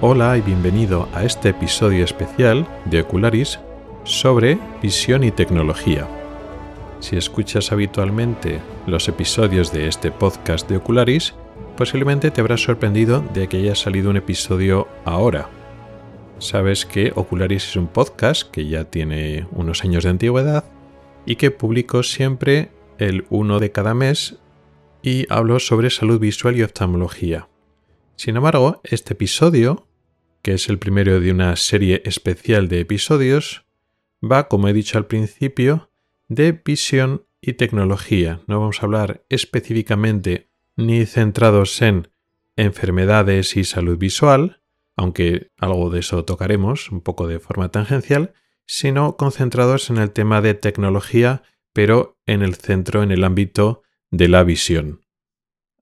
Hola y bienvenido a este episodio especial de Ocularis sobre visión y tecnología. Si escuchas habitualmente los episodios de este podcast de Ocularis, posiblemente te habrás sorprendido de que haya salido un episodio ahora. Sabes que Ocularis es un podcast que ya tiene unos años de antigüedad y que publico siempre el uno de cada mes y hablo sobre salud visual y oftalmología. Sin embargo, este episodio, que es el primero de una serie especial de episodios, va, como he dicho al principio, de visión y tecnología. No vamos a hablar específicamente ni centrados en enfermedades y salud visual, aunque algo de eso tocaremos un poco de forma tangencial, sino concentrados en el tema de tecnología, pero en el centro, en el ámbito de la visión.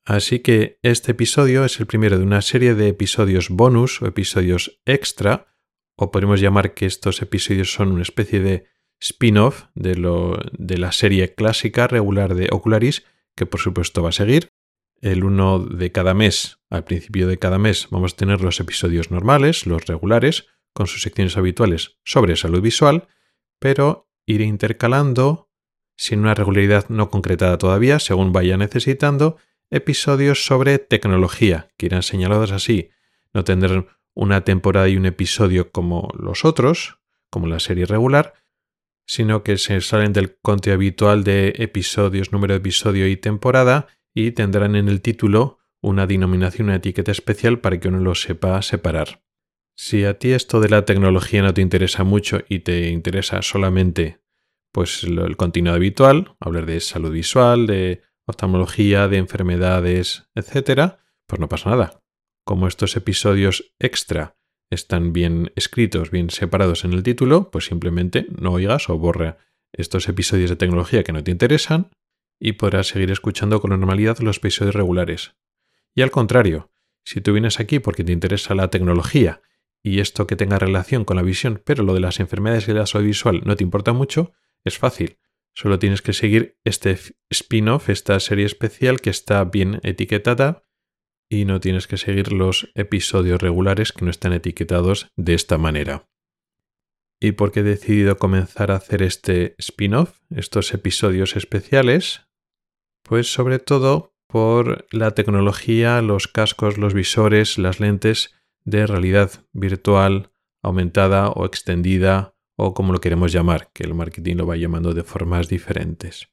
Así que este episodio es el primero de una serie de episodios bonus o episodios extra, o podemos llamar que estos episodios son una especie de spin-off de, de la serie clásica regular de Ocularis, que por supuesto va a seguir. El uno de cada mes, al principio de cada mes, vamos a tener los episodios normales, los regulares, con sus secciones habituales sobre salud visual, pero iré intercalando, sin una regularidad no concretada todavía, según vaya necesitando, episodios sobre tecnología, que irán señalados así. No tendrán una temporada y un episodio como los otros, como la serie regular, sino que se salen del conteo habitual de episodios, número de episodio y temporada, y tendrán en el título una denominación, una etiqueta especial para que uno lo sepa separar. Si a ti esto de la tecnología no te interesa mucho y te interesa solamente pues el contenido habitual, hablar de salud visual, de oftalmología, de enfermedades, etc., pues no pasa nada. Como estos episodios extra están bien escritos, bien separados en el título, pues simplemente no oigas o borra estos episodios de tecnología que no te interesan y podrás seguir escuchando con normalidad los episodios regulares. Y al contrario, si tú vienes aquí porque te interesa la tecnología y esto que tenga relación con la visión, pero lo de las enfermedades y la salud visual no te importa mucho, es fácil. Solo tienes que seguir este spin-off, esta serie especial que está bien etiquetada y no tienes que seguir los episodios regulares que no están etiquetados de esta manera. ¿Y por qué he decidido comenzar a hacer este spin-off, estos episodios especiales? Pues sobre todo por la tecnología, los cascos, los visores, las lentes de realidad virtual aumentada o extendida o como lo queremos llamar, que el marketing lo va llamando de formas diferentes.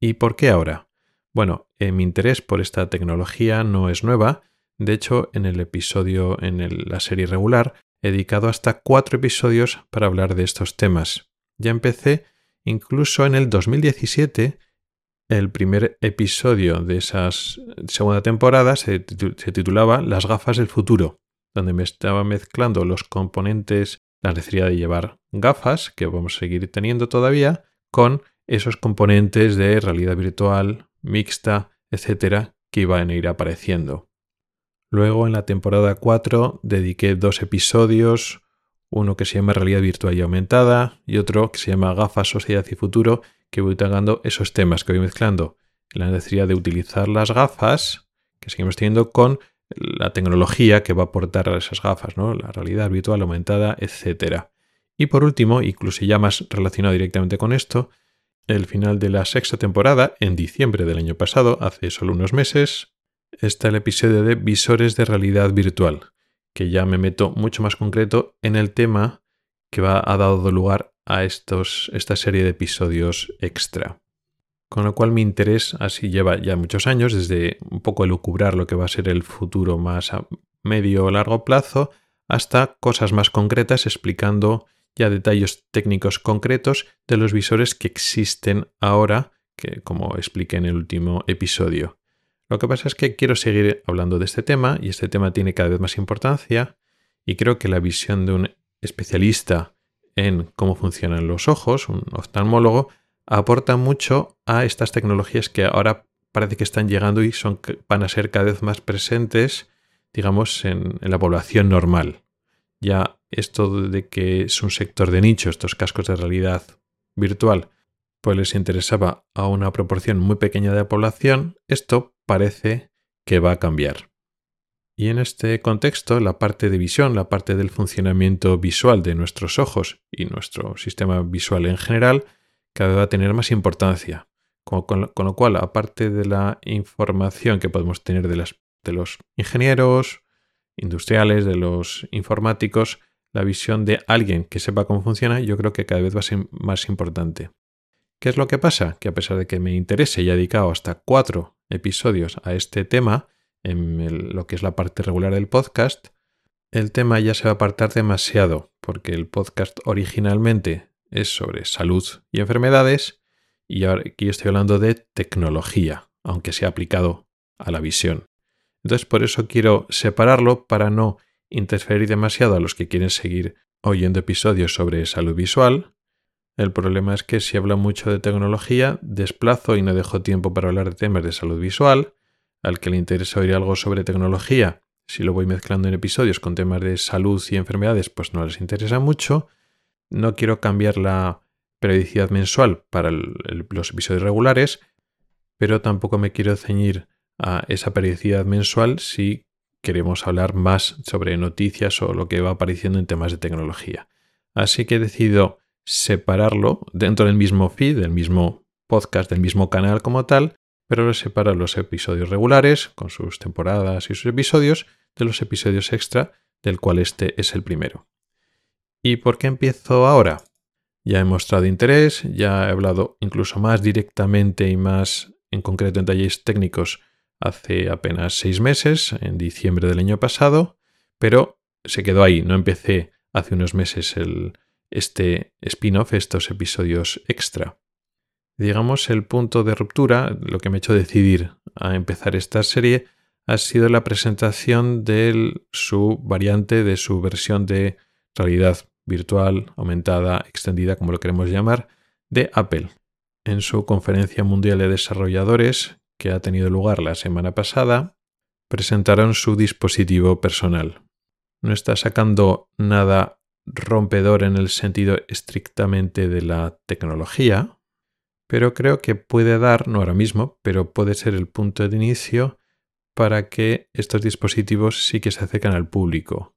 ¿Y por qué ahora? Bueno, eh, mi interés por esta tecnología no es nueva. De hecho, en el episodio, en la serie regular, he dedicado hasta cuatro episodios para hablar de estos temas. Ya empecé incluso en el 2017. El primer episodio de esa segunda temporada se titulaba Las gafas del futuro, donde me estaba mezclando los componentes la necesidad de llevar gafas, que vamos a seguir teniendo todavía, con esos componentes de realidad virtual, mixta, etcétera, que iban a ir apareciendo. Luego, en la temporada 4, dediqué dos episodios, uno que se llama Realidad Virtual y Aumentada y otro que se llama Gafas, Sociedad y Futuro, que voy tocando esos temas que voy mezclando. La necesidad de utilizar las gafas, que seguimos teniendo, con la tecnología que va a aportar a esas gafas, ¿no? la realidad virtual aumentada, etc. Y por último, incluso ya más relacionado directamente con esto, el final de la sexta temporada, en diciembre del año pasado, hace solo unos meses, está el episodio de visores de realidad virtual, que ya me meto mucho más concreto en el tema que va a dado lugar a estos, esta serie de episodios extra. Con lo cual mi interés así lleva ya muchos años, desde un poco elucubrar lo que va a ser el futuro más a medio o largo plazo, hasta cosas más concretas explicando ya detalles técnicos concretos de los visores que existen ahora, que como expliqué en el último episodio. Lo que pasa es que quiero seguir hablando de este tema y este tema tiene cada vez más importancia y creo que la visión de un especialista en cómo funcionan los ojos, un oftalmólogo, aporta mucho a estas tecnologías que ahora parece que están llegando y son, van a ser cada vez más presentes, digamos, en, en la población normal. Ya esto de que es un sector de nicho, estos cascos de realidad virtual, pues les interesaba a una proporción muy pequeña de la población, esto parece que va a cambiar. Y en este contexto, la parte de visión, la parte del funcionamiento visual de nuestros ojos y nuestro sistema visual en general, cada vez va a tener más importancia. Con, lo cual, aparte de la información que podemos tener de, los ingenieros, industriales, de los informáticos, la visión de alguien que sepa cómo funciona, yo creo que cada vez va a ser más importante. ¿Qué es lo que pasa? Que a pesar de que me interese y he dedicado hasta cuatro episodios a este tema, en lo que es la parte regular del podcast, el tema ya se va a apartar demasiado, porque el podcast originalmente es sobre salud y enfermedades, y aquí estoy hablando de tecnología, aunque sea aplicado a la visión. Entonces por eso quiero separarlo para no interferir demasiado a los que quieren seguir oyendo episodios sobre salud visual. El problema es que si hablo mucho de tecnología, desplazo y no dejo tiempo para hablar de temas de salud visual, al que le interesa oír algo sobre tecnología, si lo voy mezclando en episodios con temas de salud y enfermedades, pues no les interesa mucho. No quiero cambiar la periodicidad mensual para los episodios regulares, pero tampoco me quiero ceñir a esa periodicidad mensual si queremos hablar más sobre noticias o lo que va apareciendo en temas de tecnología. Así que he decidido separarlo dentro del mismo feed, del mismo podcast, del mismo canal como tal, pero separa los episodios regulares, con sus temporadas y sus episodios, de los episodios extra, del cual este es el primero. ¿Y por qué empiezo ahora? Ya he mostrado interés, ya he hablado incluso más directamente y más en concreto en talleres técnicos hace apenas seis meses, en diciembre del año pasado, pero se quedó ahí, no empecé hace unos meses el, este spin-off, estos episodios extra digamos, el punto de ruptura, lo que me ha hecho decidir a empezar esta serie, ha sido la presentación de su variante, de su versión de realidad virtual, aumentada, extendida, como lo queremos llamar, de Apple. En su conferencia mundial de desarrolladores, que ha tenido lugar la semana pasada, presentaron su dispositivo personal. No está sacando nada rompedor en el sentido estrictamente de la tecnología, pero creo que puede dar, no ahora mismo, pero puede ser el punto de inicio para que estos dispositivos sí que se acerquen al público.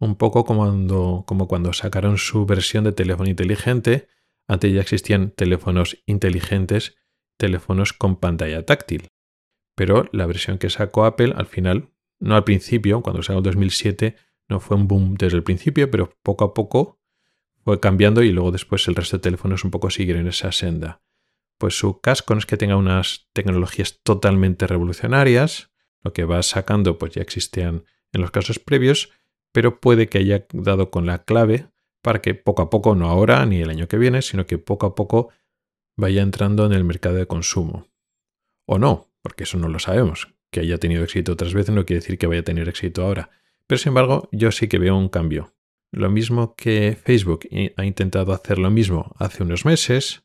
Un poco como cuando, como cuando sacaron su versión de teléfono inteligente, antes ya existían teléfonos inteligentes, teléfonos con pantalla táctil. Pero la versión que sacó Apple al final, no al principio, cuando salió en 2007, no fue un boom desde el principio, pero poco a poco fue cambiando y luego después el resto de teléfonos un poco siguen esa senda pues su casco no es que tenga unas tecnologías totalmente revolucionarias, lo que va sacando pues ya existían en los casos previos, pero puede que haya dado con la clave para que poco a poco, no ahora ni el año que viene, sino que poco a poco vaya entrando en el mercado de consumo. O no, porque eso no lo sabemos. Que haya tenido éxito otras veces no quiere decir que vaya a tener éxito ahora. Pero sin embargo, yo sí que veo un cambio. Lo mismo que Facebook ha intentado hacer lo mismo hace unos meses,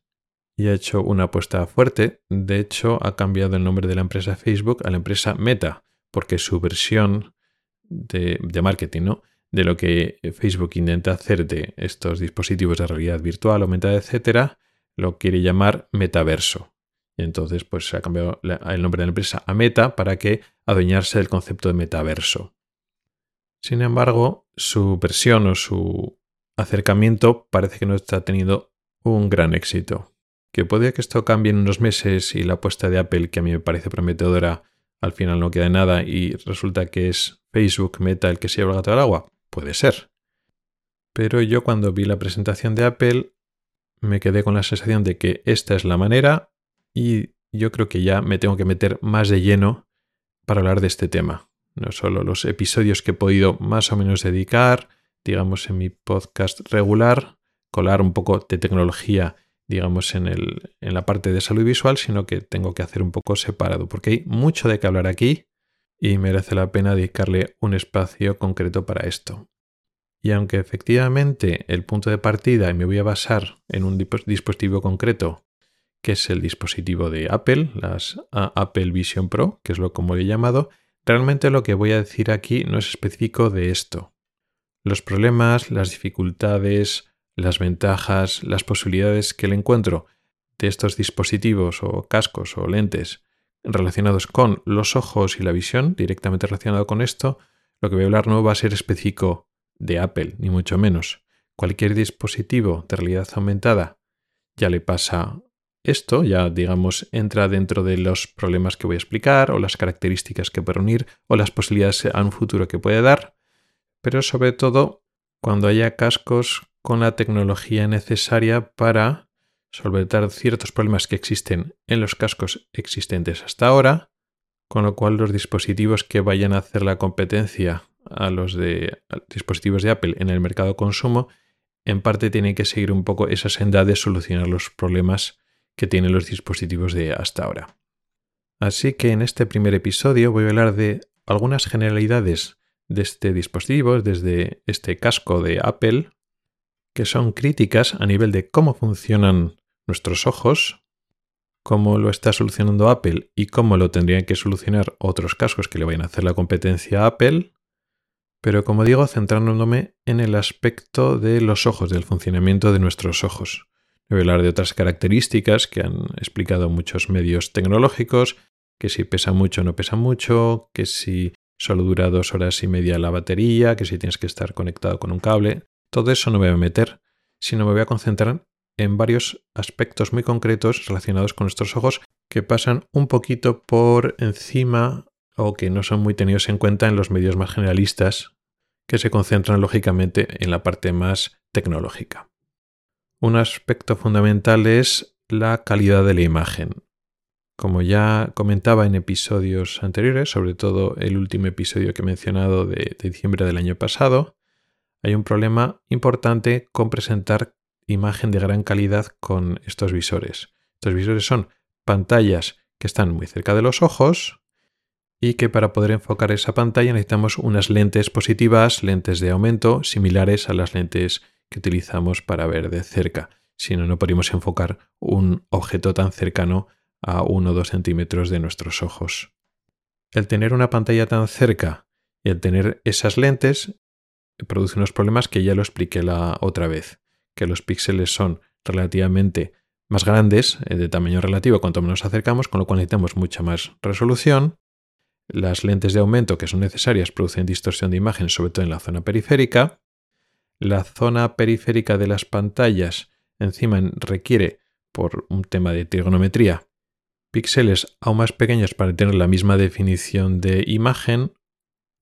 y ha hecho una apuesta fuerte. De hecho, ha cambiado el nombre de la empresa Facebook a la empresa Meta, porque su versión de, marketing, ¿no? De lo que Facebook intenta hacer de estos dispositivos de realidad virtual, aumentada, etcétera, lo quiere llamar metaverso. Y entonces, pues se ha cambiado el nombre de la empresa a Meta para que adueñarse del concepto de metaverso. Sin embargo, su versión o su acercamiento parece que no está teniendo un gran éxito que puede que esto cambie en unos meses y la apuesta de Apple, que a mí me parece prometedora, al final no queda nada y resulta que es Facebook Meta el que se lleva el gato al agua. Puede ser. Pero yo cuando vi la presentación de Apple me quedé con la sensación de que esta es la manera y yo creo que ya me tengo que meter más de lleno para hablar de este tema. No solo los episodios que he podido más o menos dedicar, digamos en mi podcast regular, colar un poco de tecnología digamos, en, el, en la parte de salud visual, sino que tengo que hacer un poco separado, porque hay mucho de qué hablar aquí y merece la pena dedicarle un espacio concreto para esto. Y aunque efectivamente el punto de partida, y me voy a basar en un dispositivo concreto, que es el dispositivo de Apple, las Apple Vision Pro, que es lo como he llamado, realmente lo que voy a decir aquí no es específico de esto. Los problemas, las dificultades, las ventajas, las posibilidades que le encuentro de estos dispositivos o cascos o lentes relacionados con los ojos y la visión, directamente relacionado con esto, lo que voy a hablar no va a ser específico de Apple, ni mucho menos. Cualquier dispositivo de realidad aumentada ya le pasa esto, ya digamos, entra dentro de los problemas que voy a explicar o las características que puede unir o las posibilidades a un futuro que puede dar, pero sobre todo cuando haya cascos con la tecnología necesaria para solventar ciertos problemas que existen en los cascos existentes hasta ahora, con lo cual los dispositivos que vayan a hacer la competencia a los de dispositivos de Apple en el mercado consumo, en parte tienen que seguir un poco esa senda de solucionar los problemas que tienen los dispositivos de hasta ahora. Así que en este primer episodio voy a hablar de algunas generalidades de este dispositivo, desde este casco de Apple, que son críticas a nivel de cómo funcionan nuestros ojos, cómo lo está solucionando Apple y cómo lo tendrían que solucionar otros cascos que le vayan a hacer la competencia a Apple, pero como digo, centrándome en el aspecto de los ojos, del funcionamiento de nuestros ojos. Voy a hablar de otras características que han explicado muchos medios tecnológicos, que si pesa mucho o no pesa mucho, que si solo dura dos horas y media la batería, que si tienes que estar conectado con un cable. Todo eso no me voy a meter, sino me voy a concentrar en varios aspectos muy concretos relacionados con nuestros ojos que pasan un poquito por encima o que no son muy tenidos en cuenta en los medios más generalistas, que se concentran lógicamente en la parte más tecnológica. Un aspecto fundamental es la calidad de la imagen. Como ya comentaba en episodios anteriores, sobre todo el último episodio que he mencionado de, diciembre del año pasado, hay un problema importante con presentar imagen de gran calidad con estos visores. Estos visores son pantallas que están muy cerca de los ojos y que para poder enfocar esa pantalla necesitamos unas lentes positivas, lentes de aumento, similares a las lentes que utilizamos para ver de cerca. Si no, no podríamos enfocar un objeto tan cercano a 1 o 2 centímetros de nuestros ojos. El tener una pantalla tan cerca y el tener esas lentes produce unos problemas que ya lo expliqué la otra vez, que los píxeles son relativamente más grandes, eh, de tamaño relativo cuanto menos nos acercamos, con lo cual necesitamos mucha más resolución. Las lentes de aumento que son necesarias producen distorsión de imagen, sobre todo en la zona periférica. La zona periférica de las pantallas encima requiere, por un tema de trigonometría, píxeles aún más pequeños para tener la misma definición de imagen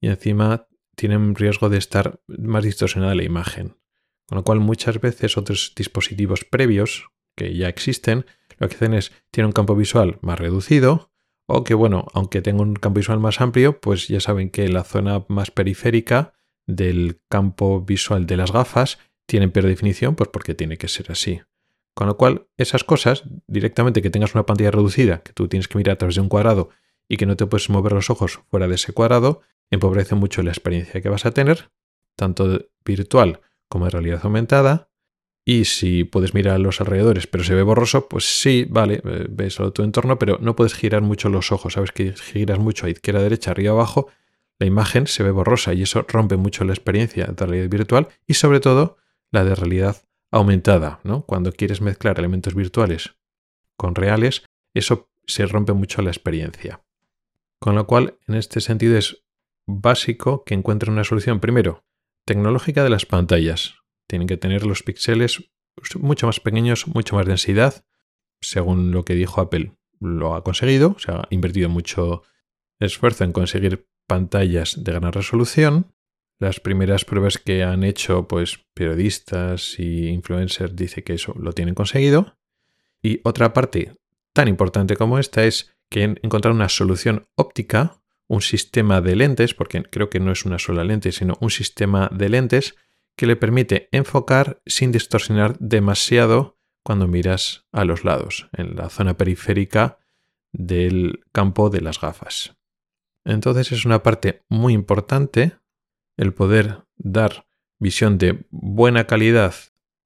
y encima tienen riesgo de estar más distorsionada la imagen. Con lo cual muchas veces otros dispositivos previos que ya existen lo que hacen es tienen un campo visual más reducido o que bueno, aunque tenga un campo visual más amplio, pues ya saben que la zona más periférica del campo visual de las gafas tienen peor definición, pues porque tiene que ser así. Con lo cual, esas cosas, directamente que tengas una pantalla reducida, que tú tienes que mirar a través de un cuadrado y que no te puedes mover los ojos fuera de ese cuadrado, empobrece mucho la experiencia que vas a tener, tanto virtual como de realidad aumentada. Y si puedes mirar a los alrededores, pero se ve borroso, pues sí, vale, eh, ves solo tu entorno, pero no puedes girar mucho los ojos. Sabes que giras mucho a izquierda, derecha, arriba, abajo, la imagen se ve borrosa y eso rompe mucho la experiencia de realidad virtual y sobre todo la de realidad aumentada, ¿no? Cuando quieres mezclar elementos virtuales con reales, eso se rompe mucho la experiencia. Con lo cual, en este sentido es básico que encuentren una solución, primero, tecnológica de las pantallas. Tienen que tener los píxeles mucho más pequeños, mucho más densidad. Según lo que dijo Apple, lo ha conseguido, se ha invertido mucho esfuerzo en conseguir pantallas de gran resolución. Las primeras pruebas que han hecho pues periodistas y influencers dice que eso lo tienen conseguido. Y otra parte tan importante como esta es que han encontrado una solución óptica, un sistema de lentes, porque creo que no es una sola lente, sino un sistema de lentes que le permite enfocar sin distorsionar demasiado cuando miras a los lados, en la zona periférica del campo de las gafas. Entonces es una parte muy importante el poder dar visión de buena calidad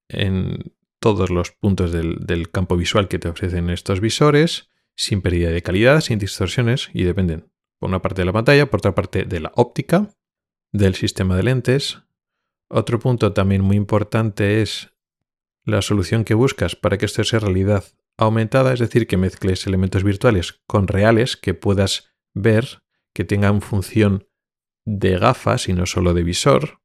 en todos los puntos del, campo visual que te ofrecen estos visores, sin pérdida de calidad, sin distorsiones, y dependen por una parte de la pantalla, por otra parte de la óptica, del sistema de lentes. Otro punto también muy importante es la solución que buscas para que esto sea realidad aumentada, es decir, que mezcles elementos virtuales con reales que puedas ver, que tengan función de gafas y no solo de visor.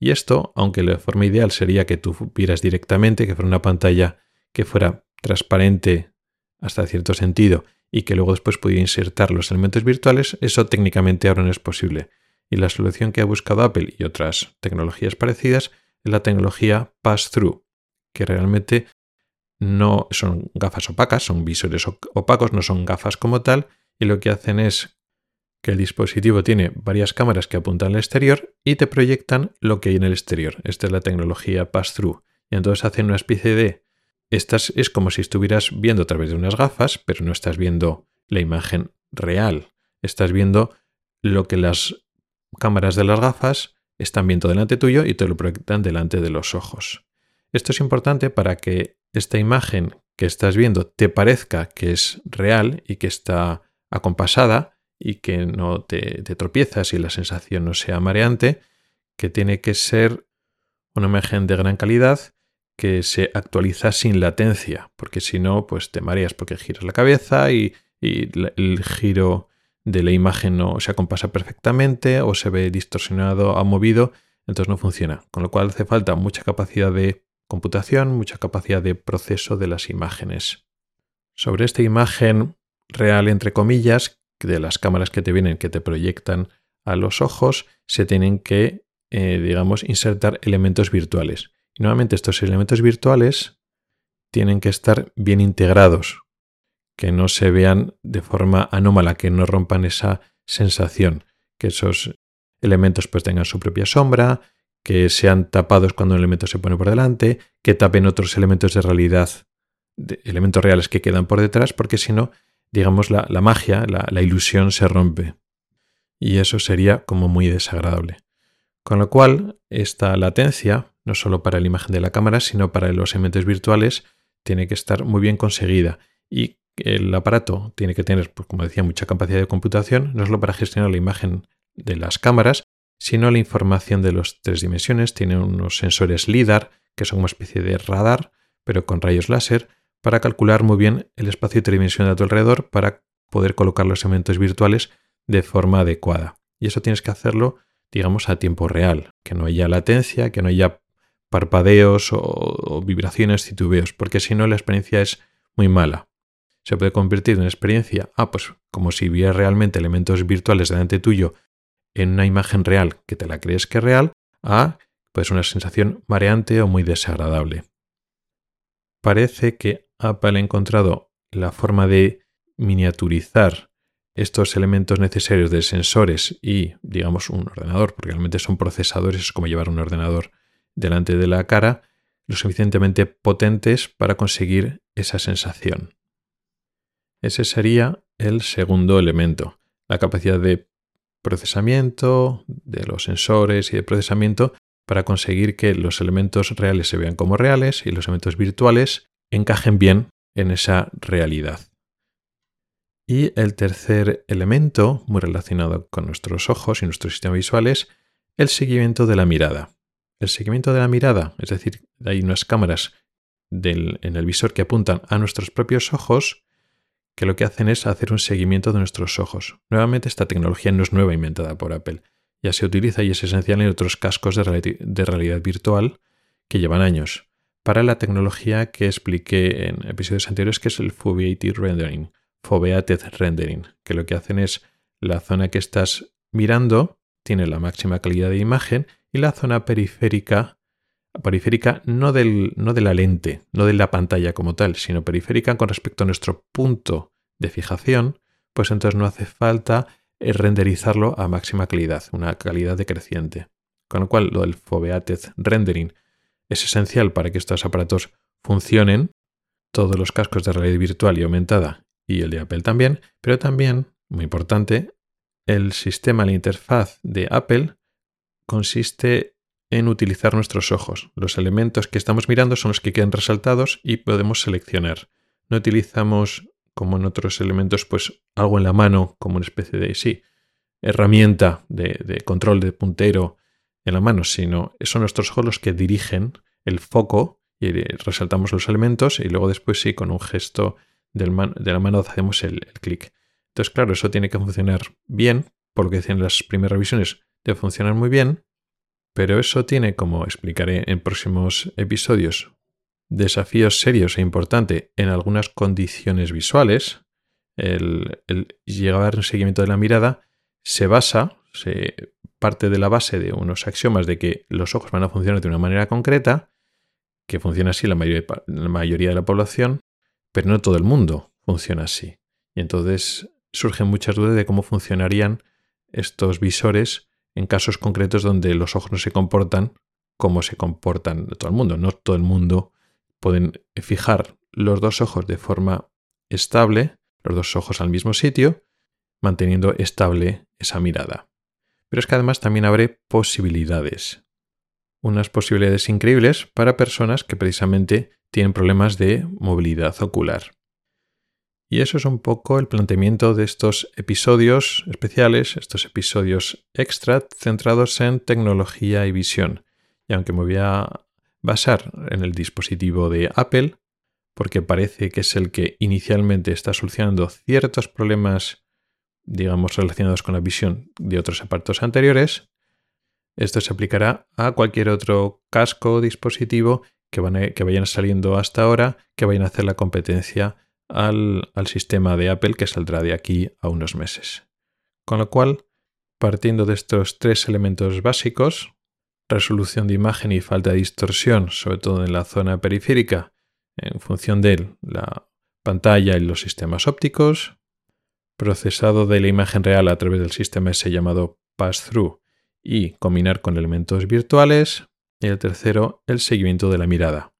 Y esto, aunque la forma ideal sería que tú vieras directamente, que fuera una pantalla que fuera transparente hasta cierto sentido y que luego después pudiera insertar los elementos virtuales, eso técnicamente ahora no es posible. Y la solución que ha buscado Apple y otras tecnologías parecidas es la tecnología Pass-Through, que realmente no son gafas opacas, son visores opacos, no son gafas como tal, y lo que hacen es que el dispositivo tiene varias cámaras que apuntan al exterior y te proyectan lo que hay en el exterior. Esta es la tecnología pass-through. Y entonces hacen una especie de... Estas es como si estuvieras viendo a través de unas gafas, pero no estás viendo la imagen real. Estás viendo lo que las cámaras de las gafas están viendo delante tuyo y te lo proyectan delante de los ojos. Esto es importante para que esta imagen que estás viendo te parezca que es real y que está acompasada y que no te, tropiezas y la sensación no sea mareante, que tiene que ser una imagen de gran calidad que se actualiza sin latencia, porque si no, pues te mareas porque giras la cabeza y, el giro de la imagen no se acompasa perfectamente o se ve distorsionado o movido, entonces no funciona. Con lo cual hace falta mucha capacidad de computación, mucha capacidad de proceso de las imágenes. Sobre esta imagen real, entre comillas, de las cámaras que te vienen, que te proyectan a los ojos, se tienen que, eh, digamos, insertar elementos virtuales. Y nuevamente estos elementos virtuales tienen que estar bien integrados, que no se vean de forma anómala, que no rompan esa sensación, que esos elementos pues tengan su propia sombra, que sean tapados cuando un elemento se pone por delante, que tapen otros elementos de realidad, de elementos reales que quedan por detrás, porque si no digamos, la, magia, la, ilusión se rompe. Y eso sería como muy desagradable. Con lo cual, esta latencia, no solo para la imagen de la cámara, sino para los elementos virtuales, tiene que estar muy bien conseguida. Y el aparato tiene que tener, pues, como decía, mucha capacidad de computación, no solo para gestionar la imagen de las cámaras, sino la información de las tres dimensiones. Tiene unos sensores LIDAR, que son una especie de radar, pero con rayos láser, para calcular muy bien el espacio tridimensional a tu alrededor para poder colocar los elementos virtuales de forma adecuada. Y eso tienes que hacerlo, digamos, a tiempo real, que no haya latencia, que no haya parpadeos o, vibraciones, titubeos, porque si no la experiencia es muy mala. Se puede convertir en una experiencia, ah, pues como si viera realmente elementos virtuales delante tuyo en una imagen real que te la crees que es real, a pues una sensación mareante o muy desagradable. Parece que Apple ha encontrado la forma de miniaturizar estos elementos necesarios de sensores y, digamos, un ordenador, porque realmente son procesadores, es como llevar un ordenador delante de la cara, lo suficientemente potentes para conseguir esa sensación. Ese sería el segundo elemento, la capacidad de procesamiento de los sensores y de procesamiento para conseguir que los elementos reales se vean como reales y los elementos virtuales encajen bien en esa realidad. Y el tercer elemento, muy relacionado con nuestros ojos y nuestro sistema visual, es el seguimiento de la mirada. El seguimiento de la mirada, es decir, hay unas cámaras en el visor que apuntan a nuestros propios ojos que lo que hacen es hacer un seguimiento de nuestros ojos. Nuevamente, esta tecnología no es nueva inventada por Apple. Ya se utiliza y es esencial en otros cascos de realidad virtual que llevan años para la tecnología que expliqué en episodios anteriores, que es el Foveated Rendering, Foveated Rendering, que lo que hacen es la zona que estás mirando tiene la máxima calidad de imagen y la zona periférica, periférica no, del, no de la lente, no de la pantalla como tal, sino periférica con respecto a nuestro punto de fijación, pues entonces no hace falta eh, renderizarlo a máxima calidad, una calidad decreciente. Con lo cual, lo del Foveated Rendering es esencial para que estos aparatos funcionen, todos los cascos de realidad virtual y aumentada y el de Apple también, pero también, muy importante, el sistema, la interfaz de Apple consiste en utilizar nuestros ojos. Los elementos que estamos mirando son los que quedan resaltados y podemos seleccionar. No utilizamos, como en otros elementos, pues algo en la mano, como una especie de, sí, herramienta de, control de puntero en la mano, sino son nuestros ojos los que dirigen el foco y resaltamos los elementos y luego después sí, con un gesto de la mano hacemos el, clic. Entonces, claro, eso tiene que funcionar bien, por lo que decían las primeras revisiones, debe funcionar muy bien, pero eso tiene, como explicaré en próximos episodios, desafíos serios e importantes en algunas condiciones visuales. El, el llegar al seguimiento de la mirada se basa, se parte de la base de unos axiomas de que los ojos van a funcionar de una manera concreta, que funciona así la mayoría, la mayoría de la población, pero no todo el mundo funciona así. Y entonces surgen muchas dudas de cómo funcionarían estos visores en casos concretos donde los ojos no se comportan como se comportan todo el mundo. No todo el mundo pueden fijar los dos ojos de forma estable, los dos ojos al mismo sitio, manteniendo estable esa mirada. Pero es que además también abre posibilidades. Unas posibilidades increíbles para personas que precisamente tienen problemas de movilidad ocular. Y eso es un poco el planteamiento de estos episodios especiales, estos episodios extra centrados en tecnología y visión. Y aunque me voy a basar en el dispositivo de Apple, porque parece que es el que inicialmente está solucionando ciertos problemas, digamos, relacionados con la visión de otros aparatos anteriores, esto se aplicará a cualquier otro casco o dispositivo que, que vayan saliendo hasta ahora, que vayan a hacer la competencia al, sistema de Apple que saldrá de aquí a unos meses. Con lo cual, partiendo de estos tres elementos básicos, resolución de imagen y falta de distorsión, sobre todo en la zona periférica, en función de la pantalla y los sistemas ópticos, procesado de la imagen real a través del sistema ese llamado pass-through y combinar con elementos virtuales, y el tercero, el seguimiento de la mirada.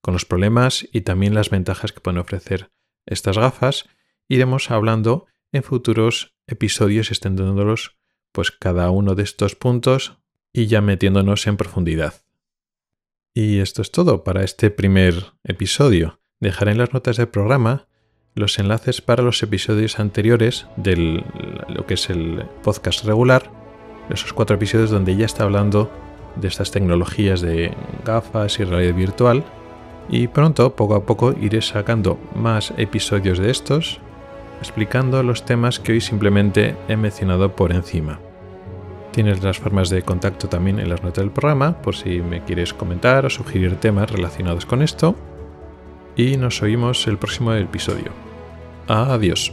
Con los problemas y también las ventajas que pueden ofrecer estas gafas, iremos hablando en futuros episodios extendiéndolos pues cada uno de estos puntos y ya metiéndonos en profundidad. Y esto es todo para este primer episodio. Dejaré en las notas del programa los enlaces para los episodios anteriores de lo que es el podcast regular, esos cuatro episodios donde ya está hablando de estas tecnologías de gafas y realidad virtual. Y pronto, poco a poco, iré sacando más episodios de estos, explicando los temas que hoy simplemente he mencionado por encima. Tienes las formas de contacto también en las notas del programa, por si me quieres comentar o sugerir temas relacionados con esto. Y nos oímos el próximo episodio. Adiós.